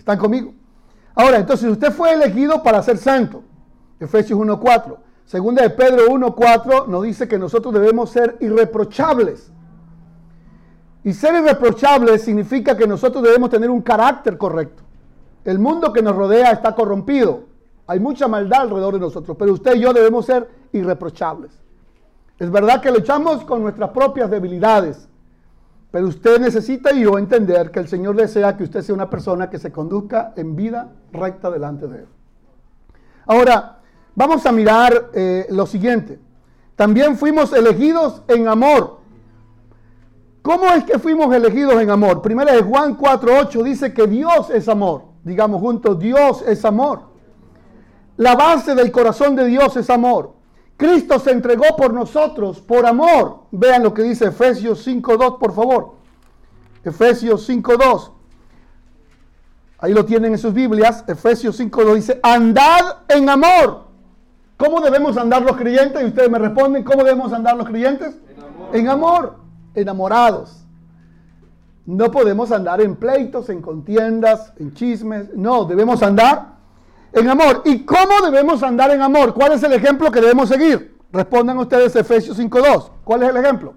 ¿Están conmigo? Ahora, entonces usted fue elegido para ser santo. Efesios 1.4. Segunda de Pedro 1.4 nos dice que nosotros debemos ser irreprochables. Y ser irreprochables significa que nosotros debemos tener un carácter correcto. El mundo que nos rodea está corrompido. Hay mucha maldad alrededor de nosotros, pero usted y yo debemos ser irreprochables. Es verdad que luchamos con nuestras propias debilidades, pero usted necesita y yo entender que el Señor desea que usted sea una persona que se conduzca en vida recta delante de Él. Ahora, vamos a mirar eh, lo siguiente. También fuimos elegidos en amor. ¿Cómo es que fuimos elegidos en amor? Primera de Juan 4.8 dice que Dios es amor. Digamos juntos, Dios es amor. La base del corazón de Dios es amor. Cristo se entregó por nosotros, por amor. Vean lo que dice Efesios 5.2, por favor. Efesios 5.2. Ahí lo tienen en sus Biblias. Efesios 5.2 dice, andad en amor. ¿Cómo debemos andar los creyentes? Y ustedes me responden, ¿cómo debemos andar los creyentes? En amor. En amor. Enamorados. No podemos andar en pleitos, en contiendas, en chismes. No, debemos andar en amor. ¿Y cómo debemos andar en amor? ¿Cuál es el ejemplo que debemos seguir? Respondan ustedes Efesios 5.2. ¿Cuál es el ejemplo?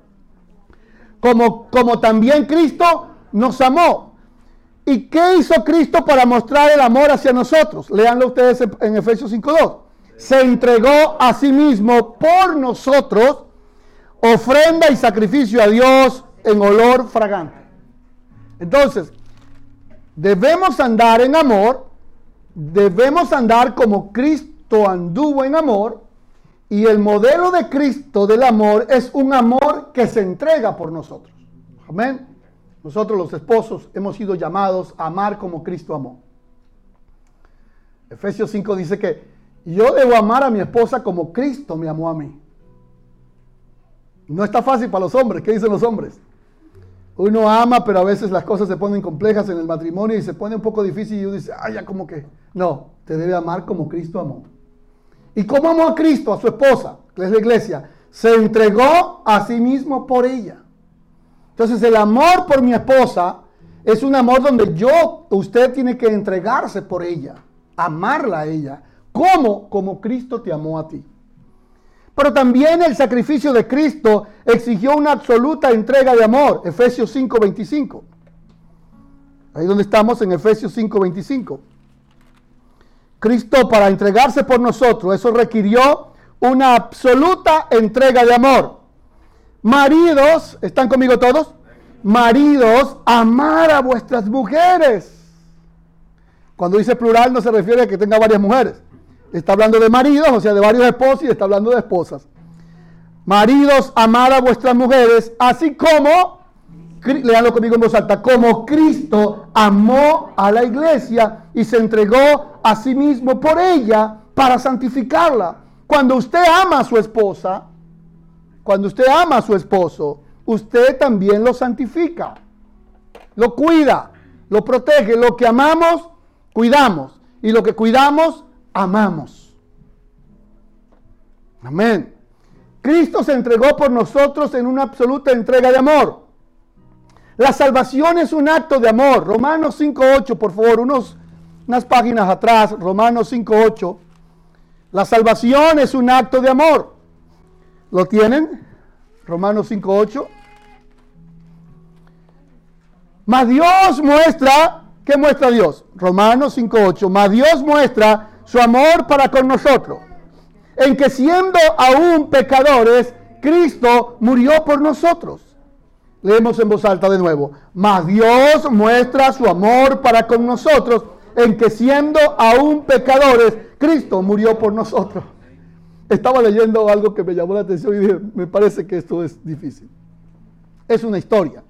Como, como también Cristo nos amó. ¿Y qué hizo Cristo para mostrar el amor hacia nosotros? Leanlo ustedes en Efesios 5.2. Se entregó a sí mismo por nosotros, ofrenda y sacrificio a Dios en olor fragante. Entonces, debemos andar en amor debemos andar como Cristo anduvo en amor y el modelo de Cristo del amor es un amor que se entrega por nosotros. Amén. Nosotros los esposos hemos sido llamados a amar como Cristo amó. Efesios 5 dice que yo debo amar a mi esposa como Cristo me amó a mí. No está fácil para los hombres. ¿Qué dicen los hombres? Uno ama, pero a veces las cosas se ponen complejas en el matrimonio y se pone un poco difícil y uno dice, ay, ya como que. No, te debe amar como Cristo amó. ¿Y cómo amó a Cristo, a su esposa, que es la iglesia? Se entregó a sí mismo por ella. Entonces el amor por mi esposa es un amor donde yo, usted tiene que entregarse por ella, amarla a ella. ¿Cómo? Como Cristo te amó a ti. Pero también el sacrificio de Cristo exigió una absoluta entrega de amor. Efesios 5:25. Ahí donde estamos en Efesios 5:25. Cristo para entregarse por nosotros, eso requirió una absoluta entrega de amor. Maridos, ¿están conmigo todos? Maridos, amar a vuestras mujeres. Cuando dice plural no se refiere a que tenga varias mujeres. Está hablando de maridos, o sea, de varios esposos y está hablando de esposas. Maridos, amar a vuestras mujeres, así como, leanlo conmigo en voz alta, como Cristo amó a la iglesia y se entregó a sí mismo por ella para santificarla. Cuando usted ama a su esposa, cuando usted ama a su esposo, usted también lo santifica, lo cuida, lo protege. Lo que amamos, cuidamos. Y lo que cuidamos, amamos. Amén. Cristo se entregó por nosotros en una absoluta entrega de amor. La salvación es un acto de amor. Romanos 5.8, por favor, unos, unas páginas atrás, Romanos 5.8. La salvación es un acto de amor. ¿Lo tienen? Romanos 5.8. Mas Dios muestra, ¿qué muestra Dios? Romanos 5.8. Mas Dios muestra su amor para con nosotros, en que siendo aún pecadores, Cristo murió por nosotros. Leemos en voz alta de nuevo. Mas Dios muestra su amor para con nosotros, en que siendo aún pecadores, Cristo murió por nosotros. Estaba leyendo algo que me llamó la atención y dije, me parece que esto es difícil. Es una historia,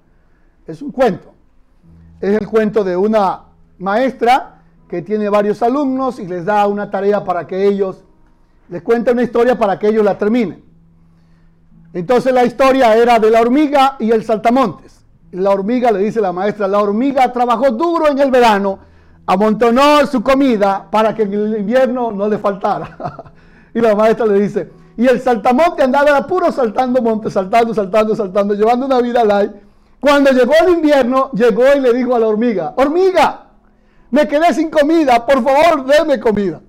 es un cuento. Es el cuento de una maestra que tiene varios alumnos y les da una tarea para que ellos, les cuente una historia para que ellos la terminen. Entonces la historia era de la hormiga y el saltamontes. la hormiga, le dice la maestra, la hormiga trabajó duro en el verano, amontonó su comida para que en el invierno no le faltara. y la maestra le dice, y el saltamonte andaba puro saltando monte, saltando, saltando, saltando, llevando una vida light. Cuando llegó el invierno, llegó y le dijo a la hormiga, hormiga, me quedé sin comida, por favor, denme comida.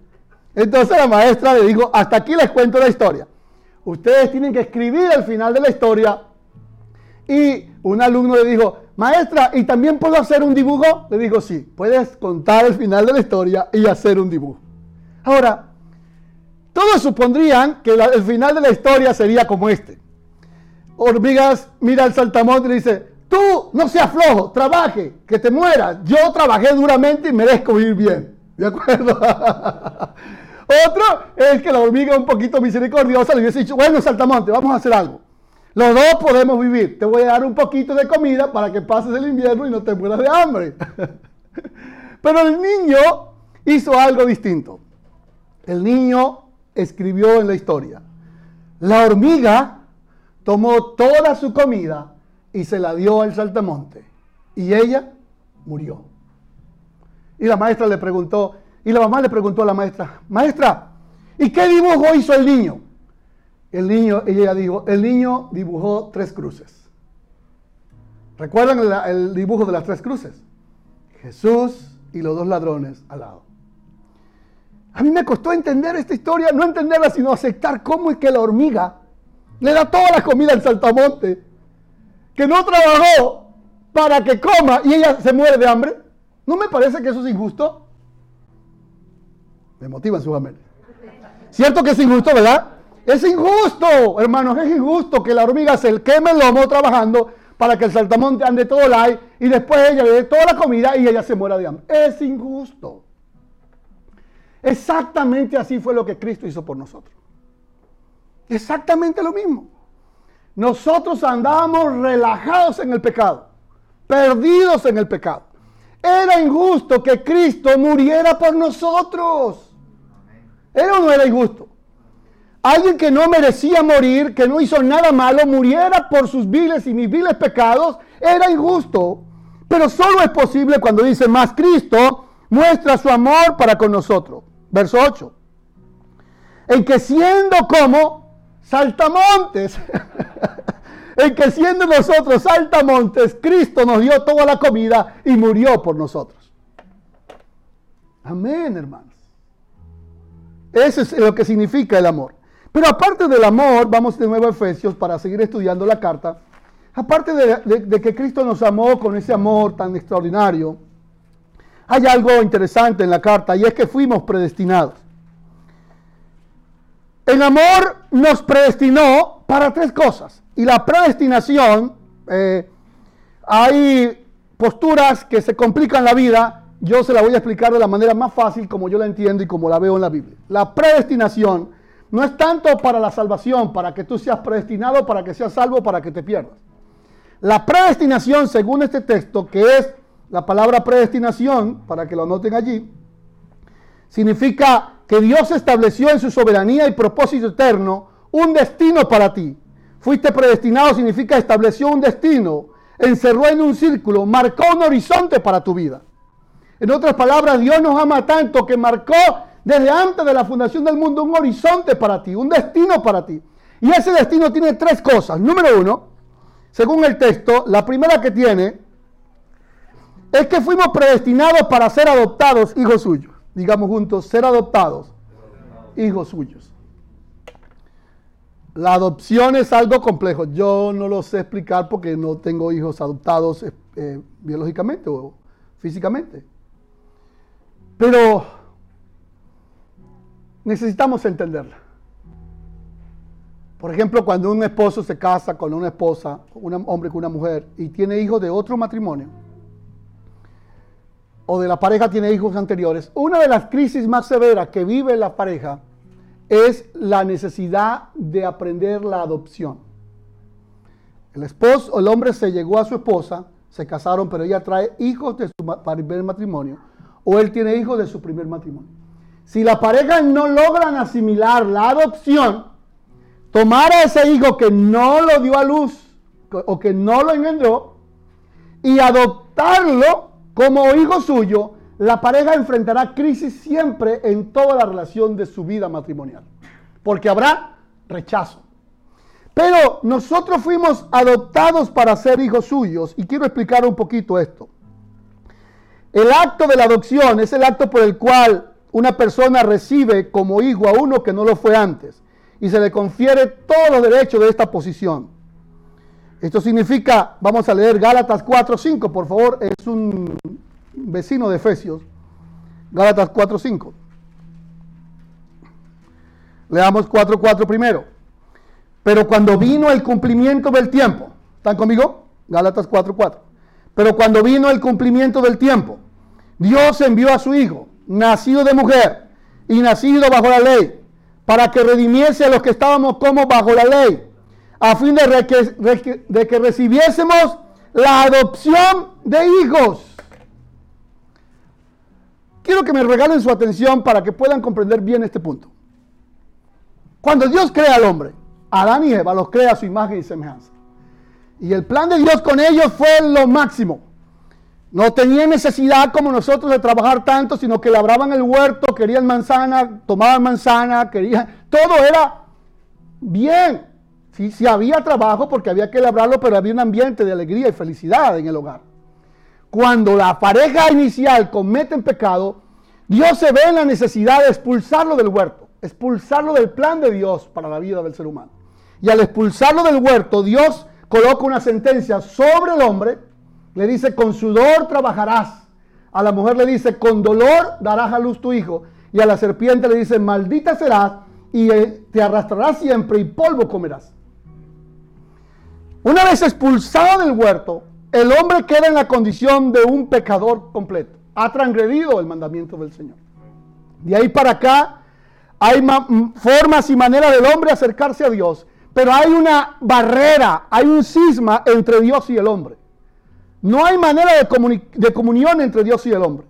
Entonces la maestra le dijo, hasta aquí les cuento la historia. Ustedes tienen que escribir el final de la historia. Y un alumno le dijo, maestra, ¿y también puedo hacer un dibujo? Le dijo, sí, puedes contar el final de la historia y hacer un dibujo. Ahora, todos supondrían que el final de la historia sería como este. Hormigas mira al saltamonte y le dice, tú no seas flojo, trabaje, que te mueras. Yo trabajé duramente y merezco vivir bien. ¿De acuerdo? Otro es que la hormiga un poquito misericordiosa le hubiese dicho, bueno, saltamonte, vamos a hacer algo. Los dos podemos vivir. Te voy a dar un poquito de comida para que pases el invierno y no te mueras de hambre. Pero el niño hizo algo distinto. El niño escribió en la historia. La hormiga tomó toda su comida y se la dio al saltamonte. Y ella murió. Y la maestra le preguntó, y la mamá le preguntó a la maestra, maestra, ¿y qué dibujo hizo el niño? El niño, ella dijo, el niño dibujó tres cruces. ¿Recuerdan el, dibujo de las tres cruces? Jesús y los dos ladrones al lado. A mí me costó entender esta historia, no entenderla, sino aceptar cómo es que la hormiga le da toda la comida al saltamonte, que no trabajó para que coma y ella se muere de hambre. ¿No me parece que eso es injusto? Me motivan sus amén. Cierto que es injusto, ¿verdad? Es injusto, hermanos, es injusto que la hormiga se queme el lomo trabajando para que el saltamonte ande todo light y después ella le dé toda la comida y ella se muera de hambre. Es injusto. Exactamente así fue lo que Cristo hizo por nosotros. Exactamente lo mismo. Nosotros andábamos relajados en el pecado, perdidos en el pecado. Era injusto que Cristo muriera por nosotros. ¿Era o no era injusto? Alguien que no merecía morir, que no hizo nada malo, muriera por sus viles y mis viles pecados, era injusto. Pero solo es posible cuando dice, más Cristo muestra su amor para con nosotros. Verso 8. En que siendo como saltamontes, en que siendo nosotros saltamontes, Cristo nos dio toda la comida y murió por nosotros. Amén, hermanos. Eso es lo que significa el amor. Pero aparte del amor, vamos de nuevo a Efesios para seguir estudiando la carta. Aparte de, de que Cristo nos amó con ese amor tan extraordinario, hay algo interesante en la carta y es que fuimos predestinados. El amor nos predestinó para tres cosas. Y la predestinación, eh, hay posturas que se complican la vida. Yo se la voy a explicar de la manera más fácil como yo la entiendo y como la veo en la Biblia. La predestinación no es tanto para la salvación, para que tú seas predestinado, para que seas salvo, para que te pierdas. La predestinación, según este texto, que es la palabra predestinación, para que lo noten allí, significa que Dios estableció en su soberanía y propósito eterno un destino para ti. Fuiste predestinado significa estableció un destino, encerró en un círculo, marcó un horizonte para tu vida. En otras palabras, Dios nos ama tanto que marcó desde antes de la fundación del mundo un horizonte para ti, un destino para ti. Y ese destino tiene tres cosas. Número uno, según el texto, la primera que tiene es que fuimos predestinados para ser adoptados hijos suyos. Digamos juntos, ser adoptados hijos suyos. La adopción es algo complejo. Yo no lo sé explicar porque no tengo hijos adoptados eh, eh, biológicamente o físicamente. Pero necesitamos entenderla. Por ejemplo, cuando un esposo se casa con una esposa, un hombre con una mujer, y tiene hijos de otro matrimonio, o de la pareja tiene hijos anteriores, una de las crisis más severas que vive la pareja es la necesidad de aprender la adopción. El esposo, el hombre se llegó a su esposa, se casaron, pero ella trae hijos de su primer matrimonio, o él tiene hijos de su primer matrimonio. Si la pareja no logran asimilar la adopción, tomar a ese hijo que no lo dio a luz o que no lo engendró y adoptarlo como hijo suyo, la pareja enfrentará crisis siempre en toda la relación de su vida matrimonial, porque habrá rechazo. Pero nosotros fuimos adoptados para ser hijos suyos y quiero explicar un poquito esto. El acto de la adopción es el acto por el cual una persona recibe como hijo a uno que no lo fue antes y se le confiere todos los derechos de esta posición. Esto significa, vamos a leer Gálatas 4.5, por favor, es un vecino de Efesios. Gálatas 4.5. Leamos 4.4 primero. Pero cuando vino el cumplimiento del tiempo, ¿están conmigo? Gálatas 4.4. Pero cuando vino el cumplimiento del tiempo, Dios envió a su Hijo, nacido de mujer y nacido bajo la ley, para que redimiese a los que estábamos como bajo la ley, a fin de, que, recibiésemos la adopción de hijos. Quiero que me regalen su atención para que puedan comprender bien este punto. Cuando Dios crea al hombre, Adán y Eva los crea a su imagen y semejanza. Y el plan de Dios con ellos fue lo máximo. No tenían necesidad como nosotros de trabajar tanto, sino que labraban el huerto, querían manzana, tomaban manzana, querían... Todo era bien. Sí, sí había trabajo porque había que labrarlo, pero había un ambiente de alegría y felicidad en el hogar. Cuando la pareja inicial comete pecado, Dios se ve en la necesidad de expulsarlo del huerto, expulsarlo del plan de Dios para la vida del ser humano. Y al expulsarlo del huerto, Dios coloca una sentencia sobre el hombre le dice, con sudor trabajarás. A la mujer le dice, con dolor darás a luz tu hijo. Y a la serpiente le dice, maldita serás y eh, te arrastrarás siempre y polvo comerás. Una vez expulsado del huerto, el hombre queda en la condición de un pecador completo. Ha transgredido el mandamiento del Señor. De ahí para acá hay formas y maneras del hombre acercarse a Dios, pero hay una barrera, hay un cisma entre Dios y el hombre. No hay manera de, comunión entre Dios y el hombre.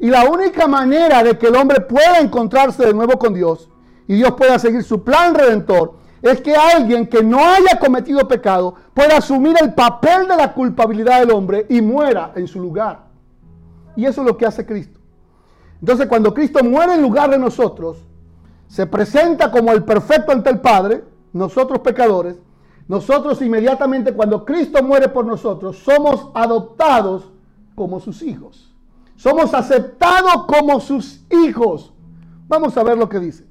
Y la única manera de que el hombre pueda encontrarse de nuevo con Dios y Dios pueda seguir su plan redentor es que alguien que no haya cometido pecado pueda asumir el papel de la culpabilidad del hombre y muera en su lugar. Y eso es lo que hace Cristo. Entonces cuando Cristo muere en lugar de nosotros, se presenta como el perfecto ante el Padre, nosotros pecadores, nosotros inmediatamente cuando Cristo muere por nosotros, somos adoptados como sus hijos. Somos aceptados como sus hijos. Vamos a ver lo que dice.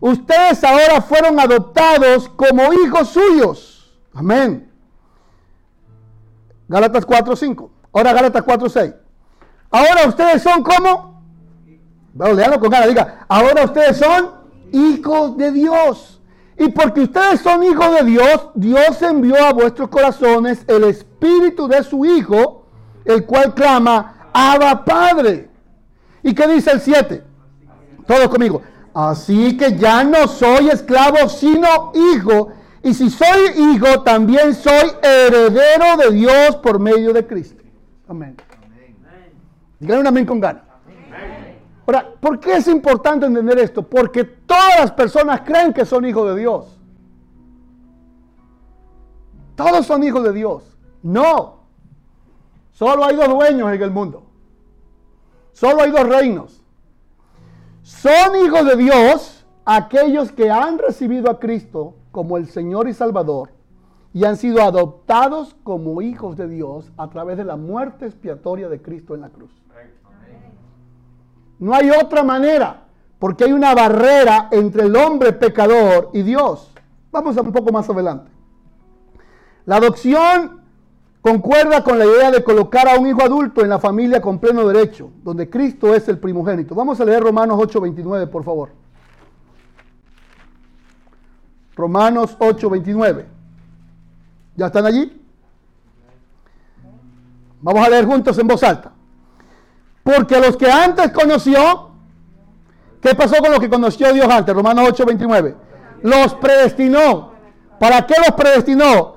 Ustedes ahora fueron adoptados como hijos suyos. Amén. Gálatas 4.5. Ahora Gálatas 4.6. Ahora ustedes son como... Bueno, leanlo con ganas. Diga, ahora ustedes son hijos de Dios. Y porque ustedes son hijos de Dios, Dios envió a vuestros corazones el espíritu de su Hijo, el cual clama, Abba Padre. ¿Y qué dice el 7? Todos conmigo. Así que ya no soy esclavo, sino hijo. Y si soy hijo, también soy heredero de Dios por medio de Cristo. Amén. Digan un amén con ganas. Ahora, ¿por qué es importante entender esto? Porque todas las personas creen que son hijos de Dios. Todos son hijos de Dios. No. Solo hay dos dueños en el mundo. Solo hay dos reinos. Son hijos de Dios aquellos que han recibido a Cristo como el Señor y Salvador y han sido adoptados como hijos de Dios a través de la muerte expiatoria de Cristo en la cruz. No hay otra manera, porque hay una barrera entre el hombre pecador y Dios. Vamos a un poco más adelante. La adopción concuerda con la idea de colocar a un hijo adulto en la familia con pleno derecho, donde Cristo es el primogénito. Vamos a leer Romanos 8:29, por favor. Romanos 8:29. ¿Ya están allí? Vamos a leer juntos en voz alta. Porque los que antes conoció, ¿qué pasó con los que conoció Dios antes? Romanos 8, 29. Los predestinó. ¿Para qué los predestinó?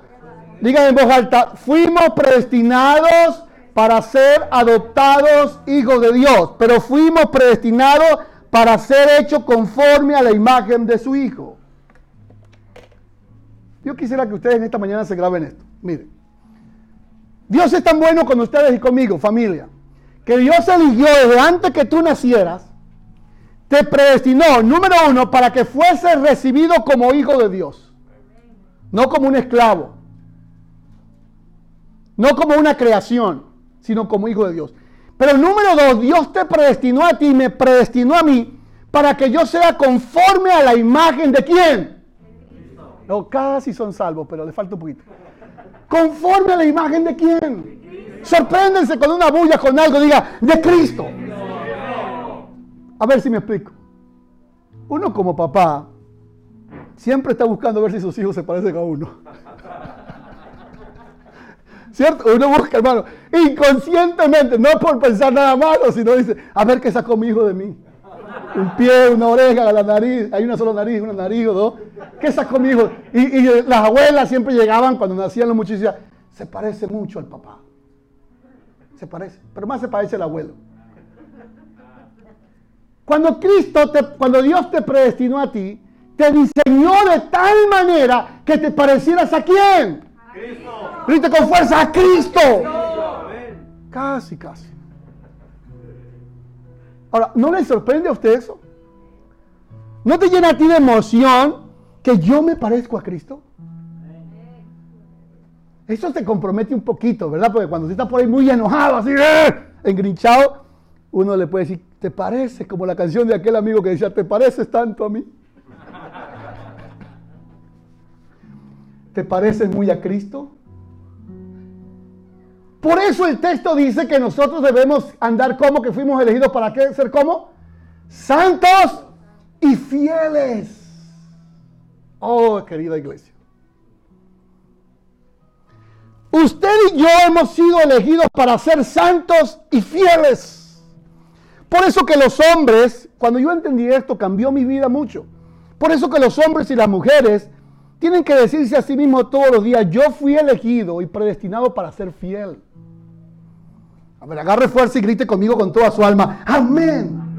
Digan en voz alta, fuimos predestinados para ser adoptados hijos de Dios, pero fuimos predestinados para ser hechos conforme a la imagen de su Hijo. Yo quisiera que ustedes en esta mañana se graben esto. Miren, Dios es tan bueno con ustedes y conmigo, familia que Dios eligió desde antes que tú nacieras, te predestinó, número uno, para que fuese recibido como hijo de Dios, no como un esclavo, no como una creación, sino como hijo de Dios. Pero número dos, Dios te predestinó a ti y me predestinó a mí para que yo sea conforme a la imagen de quién. No, casi son salvos, pero le falta un poquito. Conforme a la imagen de quién. Sorpréndense con una bulla, con algo, diga, de Cristo. A ver si me explico. Uno como papá siempre está buscando ver si sus hijos se parecen a uno. ¿Cierto? Uno busca, hermano, inconscientemente, no por pensar nada malo, sino dice, a ver qué sacó mi hijo de mí. Un pie, una oreja, la nariz, hay una sola nariz, una nariz o dos. ¿Qué sacó mi hijo? Y, las abuelas siempre llegaban cuando nacían los muchachos y se parece mucho al papá. Se parece, pero más se parece al abuelo. Cuando Cristo, te, cuando Dios te predestinó a ti, te diseñó de tal manera que te parecieras a quién? Cristo. Grite con fuerza a Cristo. Casi, casi. Ahora, ¿no le sorprende a usted eso? ¿No te llena a ti de emoción que yo me parezco a Cristo? Eso te compromete un poquito, ¿verdad? Porque cuando usted está por ahí muy enojado, así, ¡eh! engrinchado, uno le puede decir, ¿te parece? Como la canción de aquel amigo que decía, ¿te pareces tanto a mí? ¿Te pareces muy a Cristo? Por eso el texto dice que nosotros debemos andar como que fuimos elegidos para ser como santos y fieles. Oh, querida iglesia. Usted y yo hemos sido elegidos para ser santos y fieles. Por eso que los hombres, cuando yo entendí esto, cambió mi vida mucho. Por eso que los hombres y las mujeres tienen que decirse a sí mismos todos los días, yo fui elegido y predestinado para ser fiel. A ver, agarre fuerza y grite conmigo con toda su alma. Amén.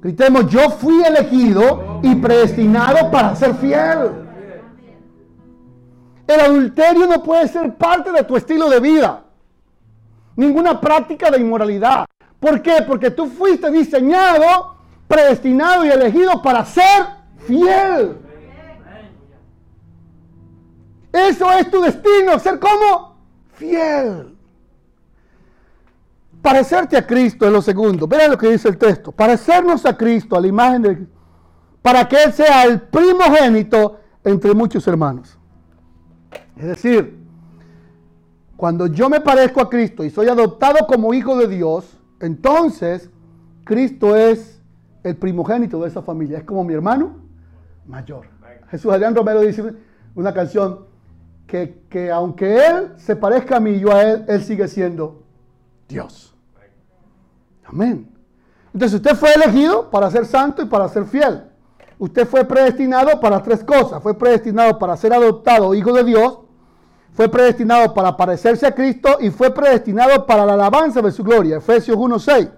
Gritemos, yo fui elegido y predestinado para ser fiel. El adulterio no puede ser parte de tu estilo de vida. Ninguna práctica de inmoralidad. ¿Por qué? Porque tú fuiste diseñado, predestinado y elegido para ser fiel. Eso es tu destino, ser como fiel. Parecerte a Cristo es lo segundo. Vean lo que dice el texto. Parecernos a Cristo, a la imagen de para que Él sea el primogénito entre muchos hermanos. Es decir, cuando yo me parezco a Cristo y soy adoptado como hijo de Dios, entonces Cristo es el primogénito de esa familia. Es como mi hermano mayor. Jesús Adrián Romero dice una canción que, que aunque Él se parezca a mí y yo a Él, Él sigue siendo Dios. Amén. Entonces usted fue elegido para ser santo y para ser fiel. Usted fue predestinado para tres cosas. Fue predestinado para ser adoptado hijo de Dios. Fue predestinado para parecerse a Cristo y fue predestinado para la alabanza de su gloria. Efesios 1.6.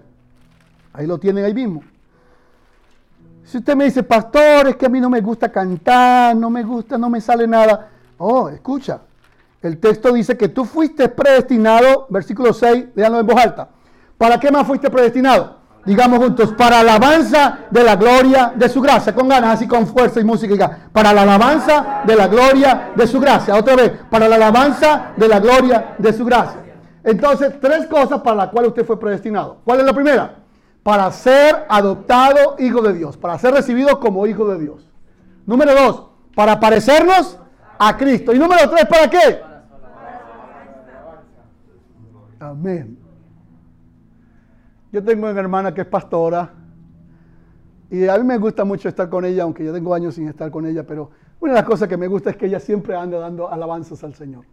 Ahí lo tienen ahí mismo. Si usted me dice, pastor, es que a mí no me gusta cantar, no me gusta, no me sale nada. Oh, escucha. El texto dice que tú fuiste predestinado, versículo 6, léanlo en voz alta. ¿Para qué más fuiste predestinado? Digamos juntos, para alabanza de la gloria de su gracia, con ganas, así con fuerza y música. para la alabanza de la gloria de su gracia. Otra vez, para la alabanza de la gloria de su gracia. Entonces, tres cosas para las cuales usted fue predestinado. ¿Cuál es la primera? Para ser adoptado hijo de Dios, para ser recibido como hijo de Dios. Número dos, para parecernos a Cristo. Y número tres, ¿para qué? Amén. Yo tengo una hermana que es pastora y a mí me gusta mucho estar con ella, aunque yo tengo años sin estar con ella, pero una de las cosas que me gusta es que ella siempre anda dando alabanzas al Señor.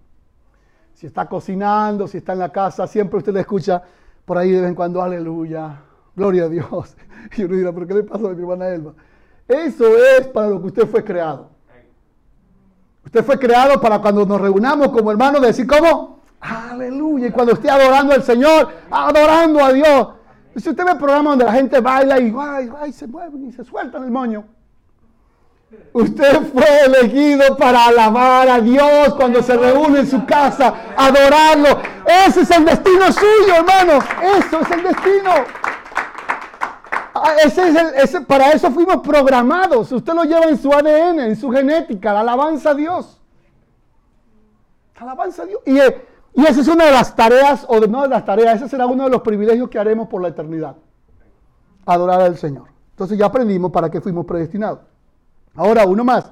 Si está cocinando, si está en la casa, siempre usted le escucha por ahí de vez en cuando, aleluya, gloria a Dios. Y uno dirá, ¿pero qué le pasa a mi hermana Elba? Eso es para lo que usted fue creado. Usted fue creado para cuando nos reunamos como hermanos decir, ¿cómo? Aleluya. Y cuando esté adorando al Señor, adorando a Dios. Si usted ve programas donde la gente baila y ay, se mueven y se sueltan el moño. Usted fue elegido para alabar a Dios cuando se reúne en su casa, adorarlo. Ese es el destino suyo, hermano. Eso es el destino. Ah, ese es el, ese, para eso fuimos programados. Usted lo lleva en su ADN, en su genética, la alabanza a Dios. Alabanza a Dios. Y, Y esa es una de las tareas, o no de las tareas, ese será uno de los privilegios que haremos por la eternidad. Adorar al Señor. Entonces ya aprendimos para qué fuimos predestinados. Ahora, uno más.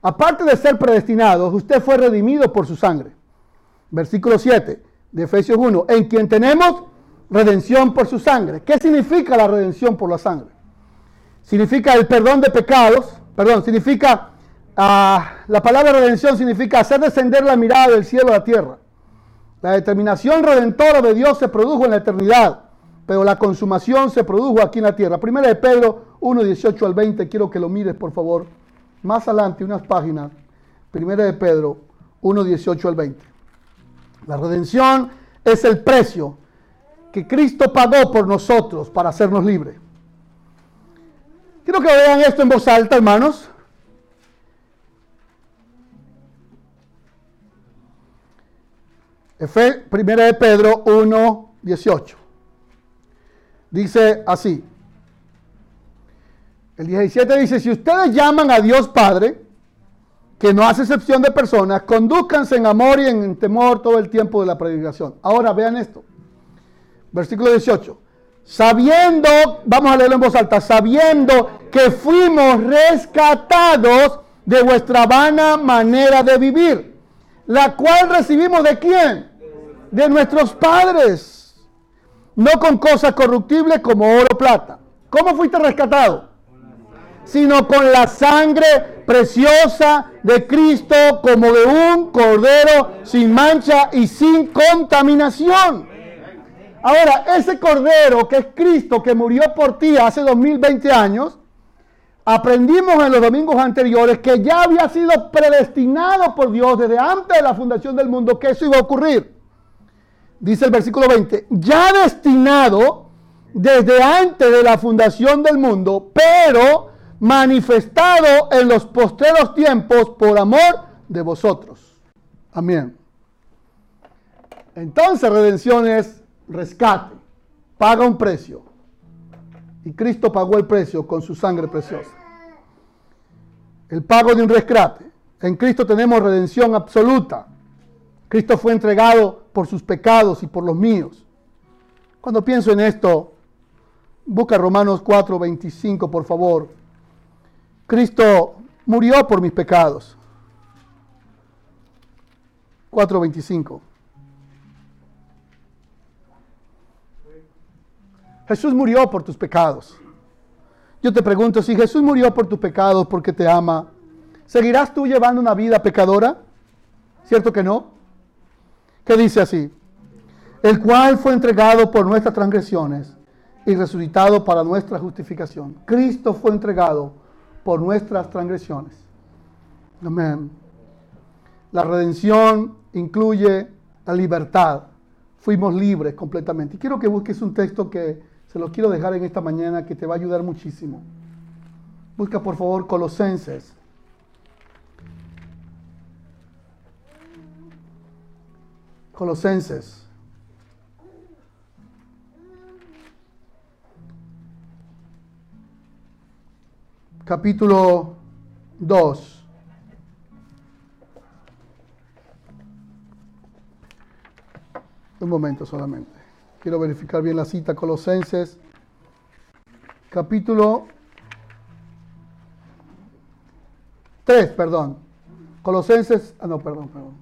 Aparte de ser predestinados, usted fue redimido por su sangre. Versículo 7 de Efesios 1. En quien tenemos redención por su sangre. ¿Qué significa la redención por la sangre? Significa el perdón de pecados. Perdón, significa, ah, la palabra redención significa hacer descender la mirada del cielo a la tierra. La determinación redentora de Dios se produjo en la eternidad, pero la consumación se produjo aquí en la tierra. Primera de Pedro 1, 18 al 20, quiero que lo mires por favor. Más adelante, unas páginas. Primera de Pedro 1, 18 al 20. La redención es el precio que Cristo pagó por nosotros para hacernos libres. Quiero que vean esto en voz alta, hermanos. Primera de Pedro 1, 18. Dice así. El 17 dice, si ustedes llaman a Dios Padre, que no hace excepción de personas, conduzcanse en amor y en temor todo el tiempo de la predicación. Ahora vean esto. Versículo 18. Sabiendo, vamos a leerlo en voz alta, sabiendo que fuimos rescatados de vuestra vana manera de vivir, la cual recibimos de quién? De nuestros padres, no con cosas corruptibles como oro o plata. ¿Cómo fuiste rescatado? Sino con la sangre preciosa de Cristo como de un cordero sin mancha y sin contaminación. Ahora, ese cordero que es Cristo, que murió por ti hace 2020 años, aprendimos en los domingos anteriores que ya había sido predestinado por Dios desde antes de la fundación del mundo que eso iba a ocurrir. Dice el versículo 20, ya destinado desde antes de la fundación del mundo, pero manifestado en los postreros tiempos por amor de vosotros. Amén. Entonces redención es rescate, paga un precio. Y Cristo pagó el precio con su sangre preciosa. El pago de un rescate. En Cristo tenemos redención absoluta. Cristo fue entregado por sus pecados y por los míos. Cuando pienso en esto, busca Romanos 4, 25, por favor. Cristo murió por mis pecados. 4.25. Jesús murió por tus pecados. Yo te pregunto, si Jesús murió por tus pecados porque te ama, ¿seguirás tú llevando una vida pecadora? ¿Cierto que no? ¿Qué dice así? El cual fue entregado por nuestras transgresiones y resucitado para nuestra justificación. Cristo fue entregado por nuestras transgresiones. Amén. La redención incluye la libertad. Fuimos libres completamente. Y quiero que busques un texto que se lo quiero dejar en esta mañana que te va a ayudar muchísimo. Busca por favor Colosenses. Colosenses. Capítulo 2. Un momento solamente. Quiero verificar bien la cita, Colosenses, capítulo 3, perdón. Colosenses, ah, no, perdón, perdón.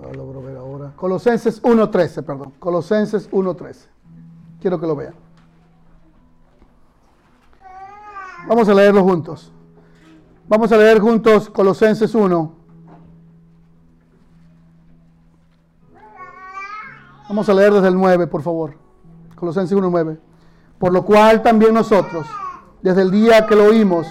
Lo logro ver ahora. Colosenses 1.13, perdón. Colosenses 1.13. Quiero que lo vean. Vamos a leerlo juntos. Vamos a leer juntos Colosenses 1. Vamos a leer desde el 9, por favor. Colosenses 1.9. Por lo cual también nosotros, desde el día que lo oímos,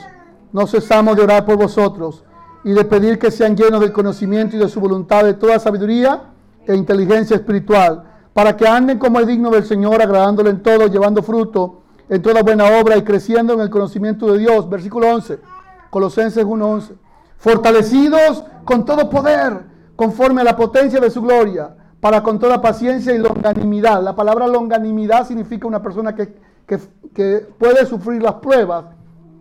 no cesamos de orar por vosotros y de pedir que sean llenos del conocimiento y de su voluntad de toda sabiduría e inteligencia espiritual, para que anden como es digno del Señor, agradándole en todo, llevando fruto en toda buena obra y creciendo en el conocimiento de Dios. Versículo 11, Colosenses 1.11. Fortalecidos con todo poder, conforme a la potencia de su gloria para con toda paciencia y longanimidad. La palabra longanimidad significa una persona que, puede sufrir las pruebas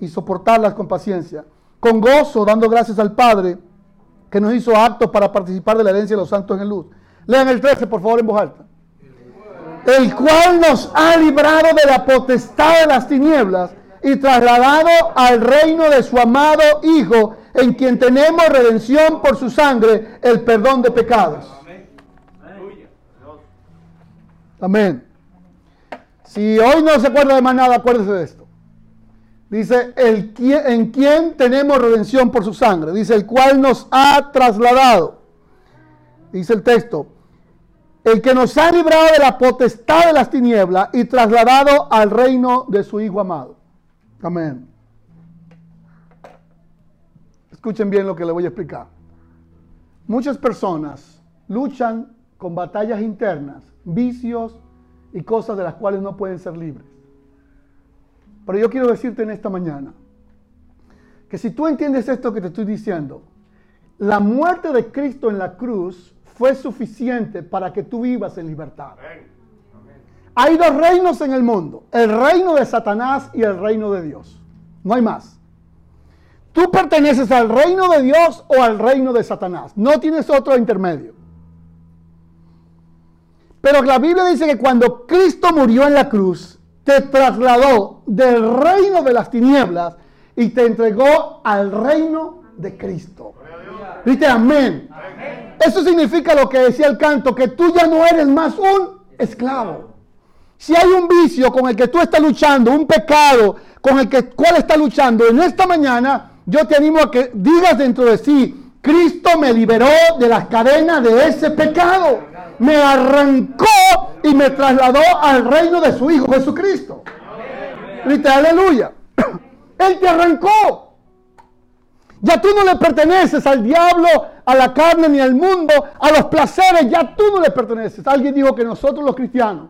y soportarlas con paciencia. Con gozo, dando gracias al Padre que nos hizo aptos para participar de la herencia de los santos en luz. Lean el 13, por favor, en voz alta. El cual nos ha librado de la potestad de las tinieblas y trasladado al reino de su amado Hijo, en quien tenemos redención por su sangre, el perdón de pecados. Amén. Si hoy no se acuerda de más nada, acuérdese de esto. Dice, el, en quien tenemos redención por su sangre. Dice, el cual nos ha trasladado. Dice el texto, el que nos ha librado de la potestad de las tinieblas y trasladado al reino de su Hijo amado. Amén. Escuchen bien lo que le voy a explicar. Muchas personas luchan con batallas internas, vicios y cosas de las cuales no pueden ser libres. Pero yo quiero decirte en esta mañana que si tú entiendes esto que te estoy diciendo, la muerte de Cristo en la cruz fue suficiente para que tú vivas en libertad. Hay dos reinos en el mundo, el reino de Satanás y el reino de Dios. No hay más. Tú perteneces al reino de Dios o al reino de Satanás. No tienes otro intermedio. Pero la Biblia dice que cuando Cristo murió en la cruz, te trasladó del reino de las tinieblas y te entregó al reino de Cristo. Dice amén. Eso significa lo que decía el canto, que tú ya no eres más un esclavo. Si hay un vicio con el que tú estás luchando, un pecado con el que cuál está luchando en esta mañana, yo te animo a que digas dentro de sí, Cristo me liberó de las cadenas de ese pecado. Me arrancó y me trasladó al reino de su Hijo Jesucristo. Grite, aleluya. Él te arrancó. Ya tú no le perteneces al diablo, a la carne ni al mundo, a los placeres. Ya tú no le perteneces. Alguien dijo que nosotros los cristianos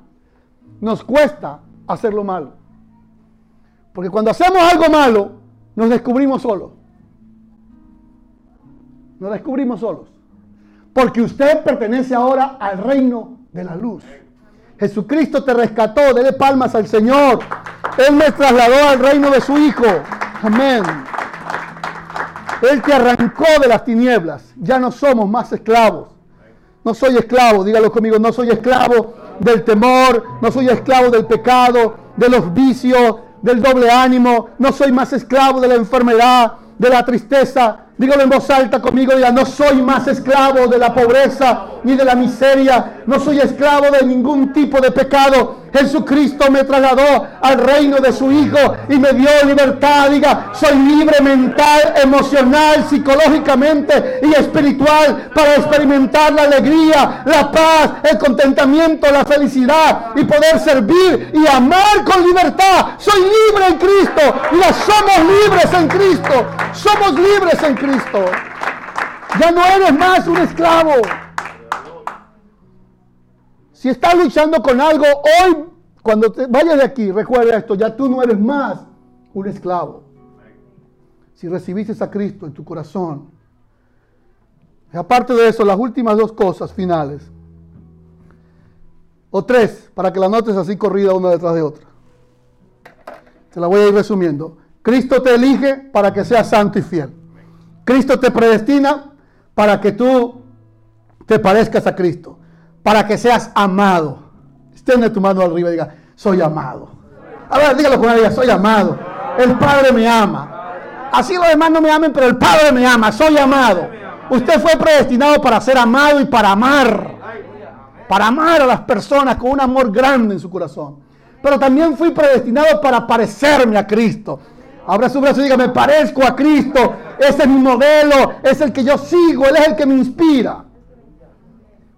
nos cuesta hacer lo malo. Porque cuando hacemos algo malo, nos descubrimos solos. Nos descubrimos solos. Porque usted pertenece ahora al reino de la luz. Jesucristo te rescató, dele palmas al Señor. Él me trasladó al reino de su Hijo. Amén. Él te arrancó de las tinieblas. Ya no somos más esclavos. No soy esclavo, dígalo conmigo, no soy esclavo del temor, no soy esclavo del pecado, de los vicios, del doble ánimo, no soy más esclavo de la enfermedad, de la tristeza, Dígalo en voz alta conmigo, diga, no soy más esclavo de la pobreza ni de la miseria, no soy esclavo de ningún tipo de pecado. Jesucristo me trasladó al reino de su Hijo y me dio libertad. Diga, soy libre mental, emocional, psicológicamente y espiritual para experimentar la alegría, la paz, el contentamiento, la felicidad y poder servir y amar con libertad. Soy libre en Cristo. Diga, somos libres en Cristo. Somos libres en Cristo. Ya no eres más un esclavo. Si estás luchando con algo, hoy, cuando te vayas de aquí, recuerda esto, ya tú no eres más un esclavo. Si recibiste a Cristo en tu corazón. Aparte de eso, las últimas dos cosas finales. O tres, para que la notes así corrida una detrás de otra. Te la voy a ir resumiendo. Cristo te elige para que seas santo y fiel. Cristo te predestina para que tú te parezcas a Cristo para que seas amado. Extiende tu mano arriba y diga, soy amado. A ver, dígalo con ella, soy amado. El Padre me ama. Así los demás no me amen, pero el Padre me ama, soy amado. Usted fue predestinado para ser amado y para amar. Para amar a las personas con un amor grande en su corazón. Pero también fui predestinado para parecerme a Cristo. Abra su brazo y diga, me parezco a Cristo. Ese es mi modelo, es el que yo sigo, Él es el que me inspira.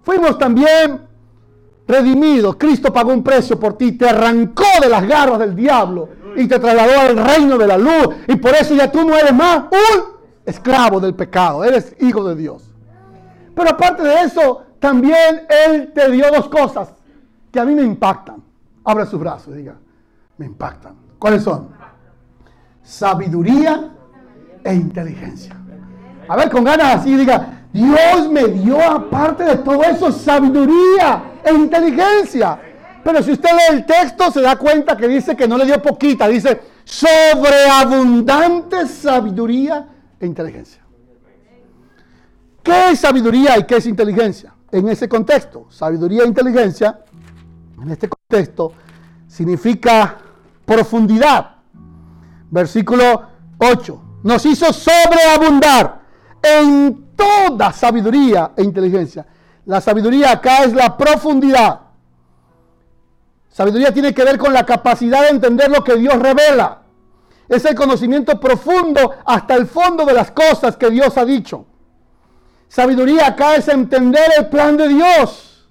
Fuimos también redimidos. Cristo pagó un precio por ti, te arrancó de las garras del diablo y te trasladó al reino de la luz. Y por eso ya tú no eres más un esclavo del pecado, eres hijo de Dios. Pero aparte de eso, también Él te dio dos cosas que a mí me impactan. Abre sus brazos y diga, me impactan. ¿Cuáles son? Sabiduría e inteligencia. A ver, con ganas así, diga, Dios me dio aparte de todo eso sabiduría e inteligencia. Pero si usted lee el texto se da cuenta que dice que no le dio poquita, dice sobreabundante sabiduría e inteligencia. ¿Qué es sabiduría y qué es inteligencia? En ese contexto, sabiduría e inteligencia, en este contexto, significa profundidad. Versículo 8. Nos hizo sobreabundar en toda sabiduría e inteligencia. La sabiduría acá es la profundidad. Sabiduría tiene que ver con la capacidad de entender lo que Dios revela. Es el conocimiento profundo hasta el fondo de las cosas que Dios ha dicho. Sabiduría acá es entender el plan de Dios.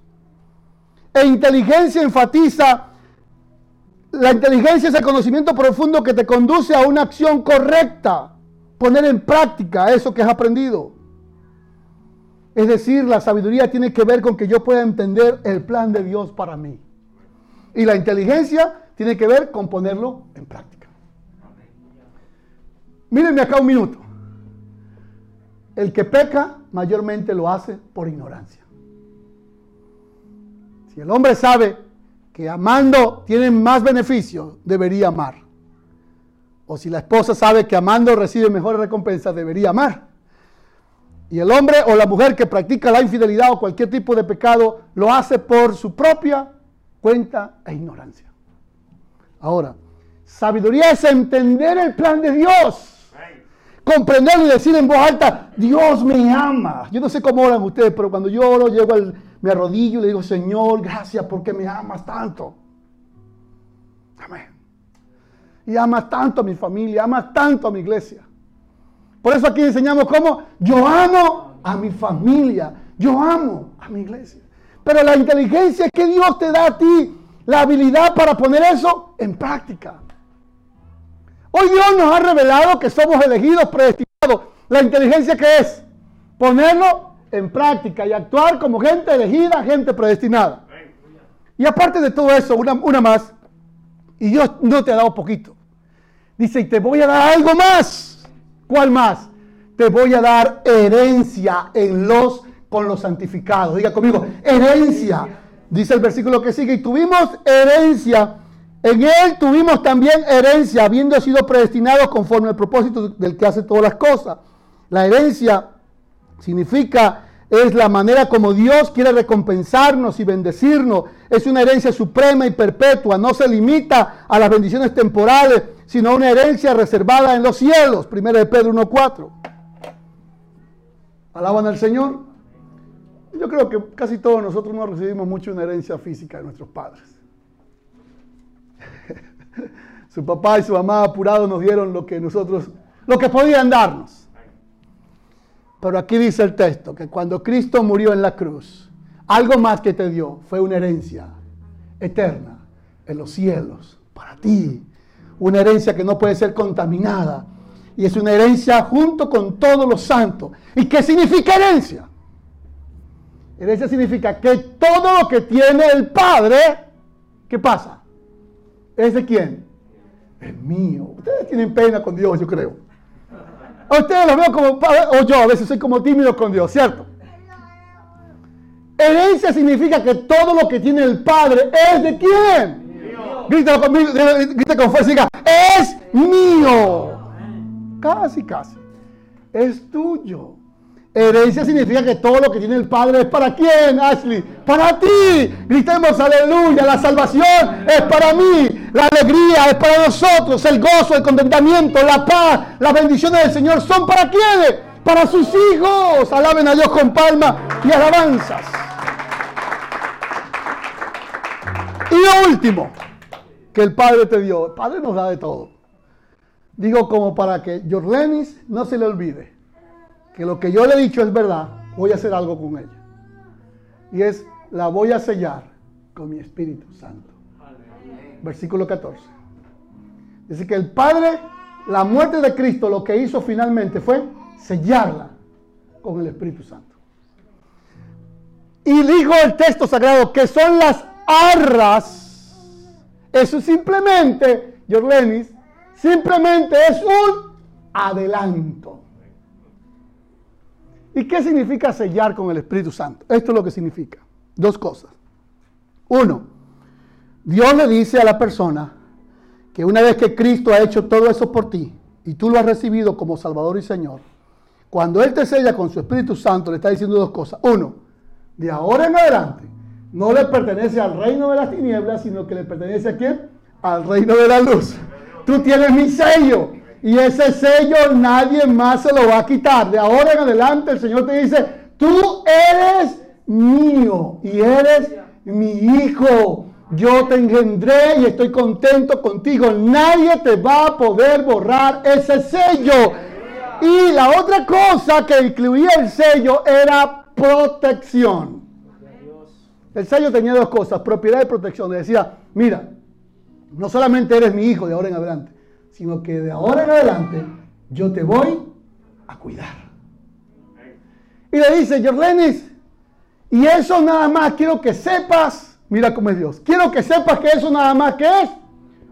E inteligencia enfatiza, la inteligencia es el conocimiento profundo que te conduce a una acción correcta, poner en práctica eso que has aprendido. Es decir, la sabiduría tiene que ver con que yo pueda entender el plan de Dios para mí. Y la inteligencia tiene que ver con ponerlo en práctica. Mírenme acá un minuto. El que peca mayormente lo hace por ignorancia. Si el hombre sabe que amando tiene más beneficios, debería amar. O si la esposa sabe que amando recibe mejores recompensas, debería amar. Y el hombre o la mujer que practica la infidelidad o cualquier tipo de pecado lo hace por su propia cuenta e ignorancia. Ahora, sabiduría es entender el plan de Dios comprenderlo y decir en voz alta, Dios me ama. Yo no sé cómo oran ustedes, pero cuando yo oro, llego al, me arrodillo y le digo, Señor, gracias porque me amas tanto. Amén. Y amas tanto a mi familia, amas tanto a mi iglesia. Por eso aquí enseñamos cómo yo amo a mi familia, yo amo a mi iglesia. Pero la inteligencia que Dios te da a ti la habilidad para poner eso en práctica. Hoy Dios nos ha revelado que somos elegidos, predestinados. La inteligencia que es ponerlo en práctica y actuar como gente elegida, gente predestinada. Y aparte de todo eso, una, una más, y Dios no te ha dado poquito. Dice, y te voy a dar algo más. ¿Cuál más? Te voy a dar herencia en los con los santificados. Diga conmigo, herencia. Dice el versículo que sigue, y tuvimos herencia en él tuvimos también herencia, habiendo sido predestinados conforme al propósito del que hace todas las cosas. La herencia significa, es la manera como Dios quiere recompensarnos y bendecirnos. Es una herencia suprema y perpetua. No se limita a las bendiciones temporales, sino una herencia reservada en los cielos. 1 de Pedro 1.4. ¿Alaban al Señor? Yo creo que casi todos nosotros no recibimos mucho una herencia física de nuestros padres. su papá y su mamá apurados nos dieron lo que nosotros, lo que podían darnos. Pero aquí dice el texto que cuando Cristo murió en la cruz, algo más que te dio fue una herencia eterna en los cielos para ti. Una herencia que no puede ser contaminada. Y es una herencia junto con todos los santos. ¿Y qué significa herencia? Herencia significa que todo lo que tiene el Padre, ¿qué pasa? ¿Es de quién? Es mío. Ustedes tienen pena con Dios, yo creo. A ustedes los veo como, o yo a veces soy como tímido con Dios, ¿cierto? Herencia significa que todo lo que tiene el Padre es de quién. Conmigo, grita con fuerza y diga, es mío. Casi, casi. Es tuyo. Herencia significa que todo lo que tiene el Padre es para quién, Ashley? Para ti. Gritemos aleluya. La salvación es para mí. La alegría es para nosotros. El gozo, el contentamiento, la paz, las bendiciones del Señor son para quiénes? Para sus hijos. Alaben a Dios con palmas y alabanzas. Y lo último que el Padre te dio. El Padre nos da de todo. Digo como para que Jorlenis no se le olvide que lo que yo le he dicho es verdad, voy a hacer algo con ella. Y es, la voy a sellar con mi Espíritu Santo. Versículo 14. Dice que el Padre, la muerte de Cristo, lo que hizo finalmente fue sellarla con el Espíritu Santo. Y dijo el texto sagrado que son las arras. Eso simplemente, Jorlenis, simplemente es un adelanto. ¿Y qué significa sellar con el Espíritu Santo? Esto es lo que significa. Dos cosas. Uno, Dios le dice a la persona que una vez que Cristo ha hecho todo eso por ti y tú lo has recibido como Salvador y Señor, Cuando Él te sella con su Espíritu Santo, le está diciendo dos cosas. Uno, de ahora en adelante, no le pertenece al reino de las tinieblas, sino que le pertenece a quién? Al reino de la luz. Tú tienes mi sello. Y ese sello nadie más se lo va a quitar. De ahora en adelante el Señor te dice, tú eres mío y eres mi hijo. Yo te engendré y estoy contento contigo. Nadie te va a poder borrar ese sello. Y la otra cosa que incluía el sello era protección. El sello tenía dos cosas, propiedad y protección. Le decía, mira, no solamente eres mi hijo de ahora en adelante, sino que de ahora en adelante yo te voy a cuidar. Y le dice, Jorlenis, y eso nada más quiero que sepas, mira cómo es Dios, quiero que sepas que eso nada más que es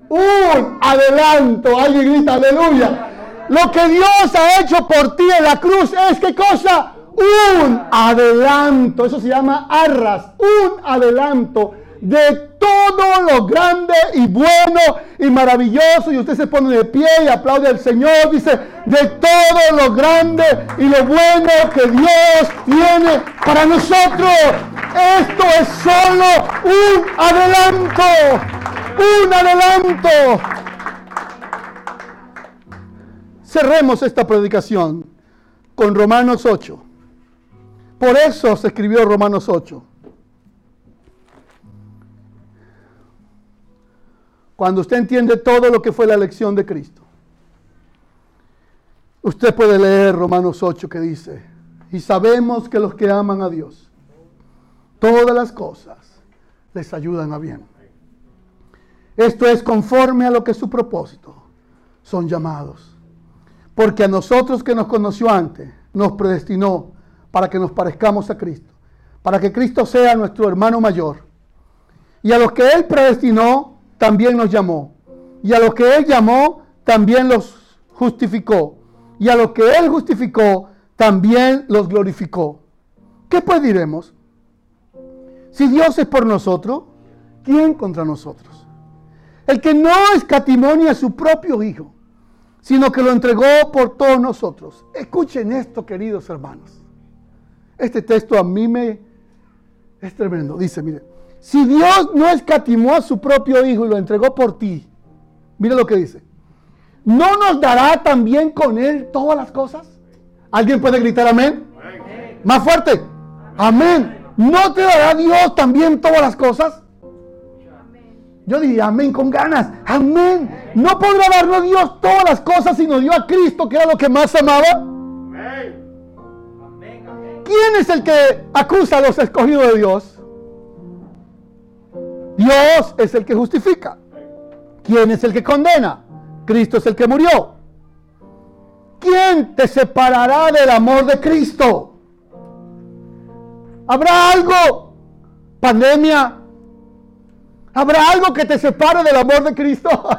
un adelanto. Alguien grita, aleluya. Lo que Dios ha hecho por ti en la cruz es qué cosa? Un adelanto. Eso se llama arras. Un adelanto de todo lo grande y bueno y maravilloso. Y usted se pone de pie y aplaude al Señor. Dice, de todo lo grande y lo bueno que Dios tiene para nosotros. Esto es solo un adelanto. Un adelanto. Cerremos esta predicación con Romanos 8. Por eso se escribió Romanos 8. Cuando usted entiende todo lo que fue la lección de Cristo, usted puede leer Romanos 8 que dice, y sabemos que los que aman a Dios, todas las cosas les ayudan a bien. Esto es conforme a lo que es su propósito son llamados. Porque a nosotros que nos conoció antes, nos predestinó para que nos parezcamos a Cristo, para que Cristo sea nuestro hermano mayor. Y a los que Él predestinó, también nos llamó. Y a los que Él llamó, también los justificó. Y a los que Él justificó, también los glorificó. ¿Qué pues diremos? Si Dios es por nosotros, ¿quién contra nosotros? El que no escatimonia a su propio Hijo, sino que lo entregó por todos nosotros. Escuchen esto, queridos hermanos. Este texto a mí me es tremendo. Dice, mire, si Dios no escatimó a su propio Hijo y lo entregó por ti, mire lo que dice. ¿No nos dará también con Él todas las cosas? ¿Alguien puede gritar amén? amén. Más fuerte. Amén. ¿No te dará Dios también todas las cosas? Yo diría amén con ganas. Amén. No podrá darnos Dios todas las cosas si nos dio a Cristo, que era lo que más amaba. ¿Quién es el que acusa a los escogidos de Dios? Dios es el que justifica. ¿Quién es el que condena? Cristo es el que murió. ¿Quién te separará del amor de Cristo? ¿Habrá algo? ¿Pandemia? ¿Habrá algo que te separe del amor de Cristo?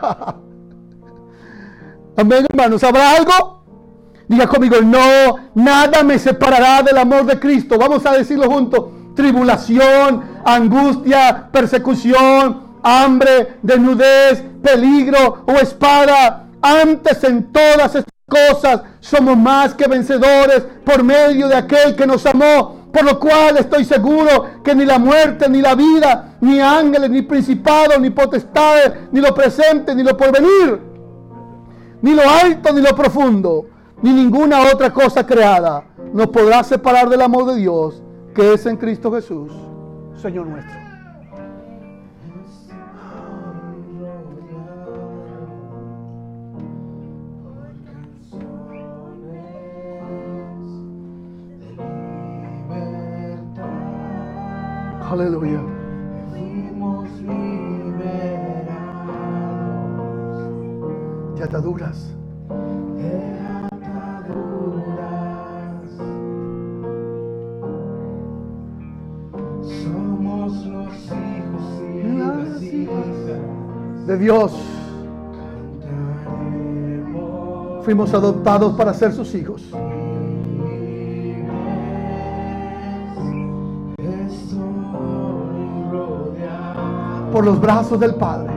Amén, hermanos. ¿Habrá algo? Diga conmigo, no, nada me separará del amor de Cristo. Vamos a decirlo juntos. Tribulación, angustia, persecución, hambre, desnudez, peligro o espada. Antes en todas estas cosas somos más que vencedores por medio de aquel que nos amó. Por lo cual estoy seguro que ni la muerte, ni la vida, ni ángeles, ni principados, ni potestades, ni lo presente, ni lo porvenir, ni lo alto, ni lo profundo, ni ninguna otra cosa creada nos podrá separar del amor de Dios que es en Cristo Jesús, Señor nuestro. Aleluya. De ataduras. De Dios. Fuimos adoptados para ser sus hijos. por los brazos del Padre.